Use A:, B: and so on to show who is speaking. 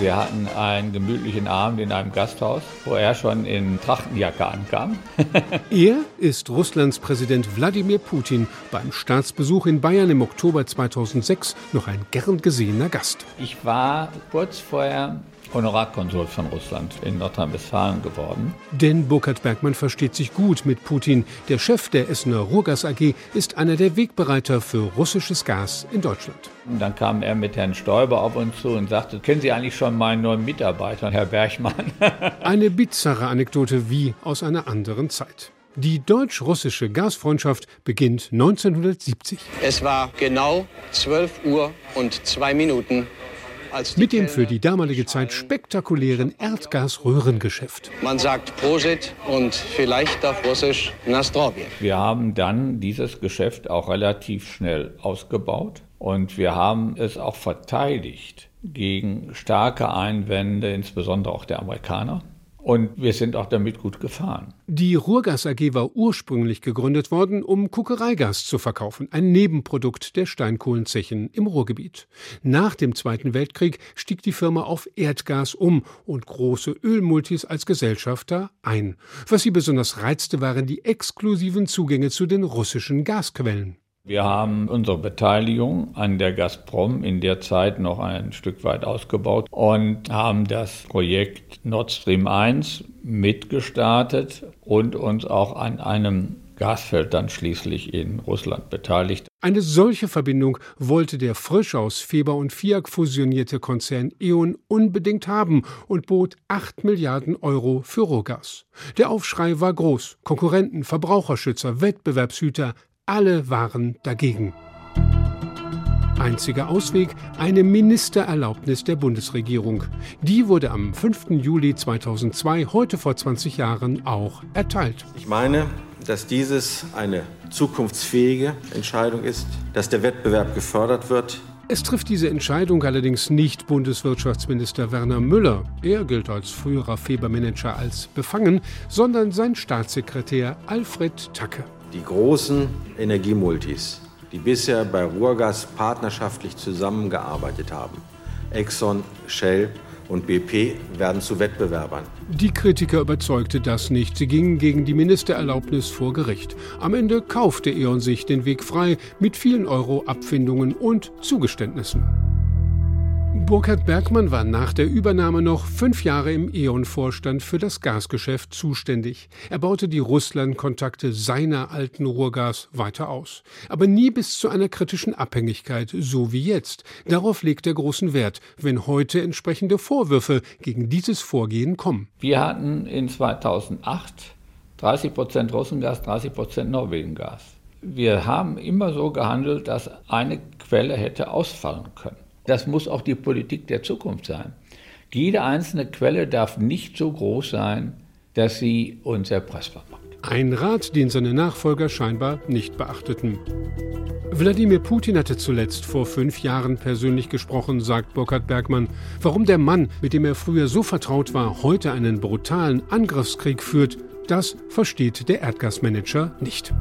A: Wir hatten einen gemütlichen Abend in einem Gasthaus, wo er schon in Trachtenjacke ankam.
B: er ist Russlands Präsident Wladimir Putin beim Staatsbesuch in Bayern im Oktober 2006 noch ein gern gesehener Gast.
A: Ich war kurz vorher Honorarkonsul von Russland in Nordrhein-Westfalen geworden.
B: Denn Burkhard Bergmann versteht sich gut mit Putin. Der Chef der Essener Ruhrgas AG ist einer der Wegbereiter für russisches Gas in Deutschland.
A: Und dann kam er mit Herrn Stoiber auf uns zu und sagte, kennen Sie eigentlich schon meinen neuen Mitarbeiter, Herr Bergmann?
B: Eine bizarre Anekdote wie aus einer anderen Zeit. Die deutsch-russische Gasfreundschaft beginnt 1970.
C: Es war genau 12 Uhr und zwei Minuten
B: mit dem für die damalige Zeit spektakulären Erdgasröhrengeschäft.
C: Man sagt Prosit und vielleicht auf Russisch Nastrovje.
A: Wir haben dann dieses Geschäft auch relativ schnell ausgebaut und wir haben es auch verteidigt gegen starke Einwände, insbesondere auch der Amerikaner. Und wir sind auch damit gut gefahren.
B: Die Ruhrgas AG war ursprünglich gegründet worden, um Kuckereigas zu verkaufen, ein Nebenprodukt der Steinkohlenzechen im Ruhrgebiet. Nach dem Zweiten Weltkrieg stieg die Firma auf Erdgas um und große Ölmultis als Gesellschafter ein. Was sie besonders reizte, waren die exklusiven Zugänge zu den russischen Gasquellen.
A: Wir haben unsere Beteiligung an der Gazprom in der Zeit noch ein Stück weit ausgebaut und haben das Projekt Nord Stream 1 mitgestartet und uns auch an einem Gasfeld dann schließlich in Russland beteiligt.
B: Eine solche Verbindung wollte der frisch aus Feber und FIAC fusionierte Konzern E.ON unbedingt haben und bot 8 Milliarden Euro für Rohgas. Der Aufschrei war groß. Konkurrenten, Verbraucherschützer, Wettbewerbshüter, alle waren dagegen. Einziger Ausweg eine Ministererlaubnis der Bundesregierung. Die wurde am 5. Juli 2002, heute vor 20 Jahren, auch erteilt.
D: Ich meine, dass dieses eine zukunftsfähige Entscheidung ist, dass der Wettbewerb gefördert wird.
B: Es trifft diese Entscheidung allerdings nicht Bundeswirtschaftsminister Werner Müller. Er gilt als früherer Febermanager als befangen, sondern sein Staatssekretär Alfred Tacke.
D: Die großen Energiemultis, die bisher bei Ruhrgas partnerschaftlich zusammengearbeitet haben, Exxon, Shell und BP werden zu Wettbewerbern.
B: Die Kritiker überzeugte das nicht. Sie gingen gegen die Ministererlaubnis vor Gericht. Am Ende kaufte E.ON sich den Weg frei mit vielen Euro Abfindungen und Zugeständnissen. Burkhard Bergmann war nach der Übernahme noch fünf Jahre im E.ON-Vorstand für das Gasgeschäft zuständig. Er baute die Russland-Kontakte seiner alten Ruhrgas weiter aus. Aber nie bis zu einer kritischen Abhängigkeit, so wie jetzt. Darauf legt er großen Wert, wenn heute entsprechende Vorwürfe gegen dieses Vorgehen kommen.
A: Wir hatten in 2008 30 Prozent Russengas, 30 Prozent Norwegengas. Wir haben immer so gehandelt, dass eine Quelle hätte ausfallen können. Das muss auch die Politik der Zukunft sein. Jede einzelne Quelle darf nicht so groß sein, dass sie uns erpressbar macht.
B: Ein Rat, den seine Nachfolger scheinbar nicht beachteten. Wladimir Putin hatte zuletzt vor fünf Jahren persönlich gesprochen, sagt Burkhard Bergmann. Warum der Mann, mit dem er früher so vertraut war, heute einen brutalen Angriffskrieg führt, das versteht der Erdgasmanager nicht.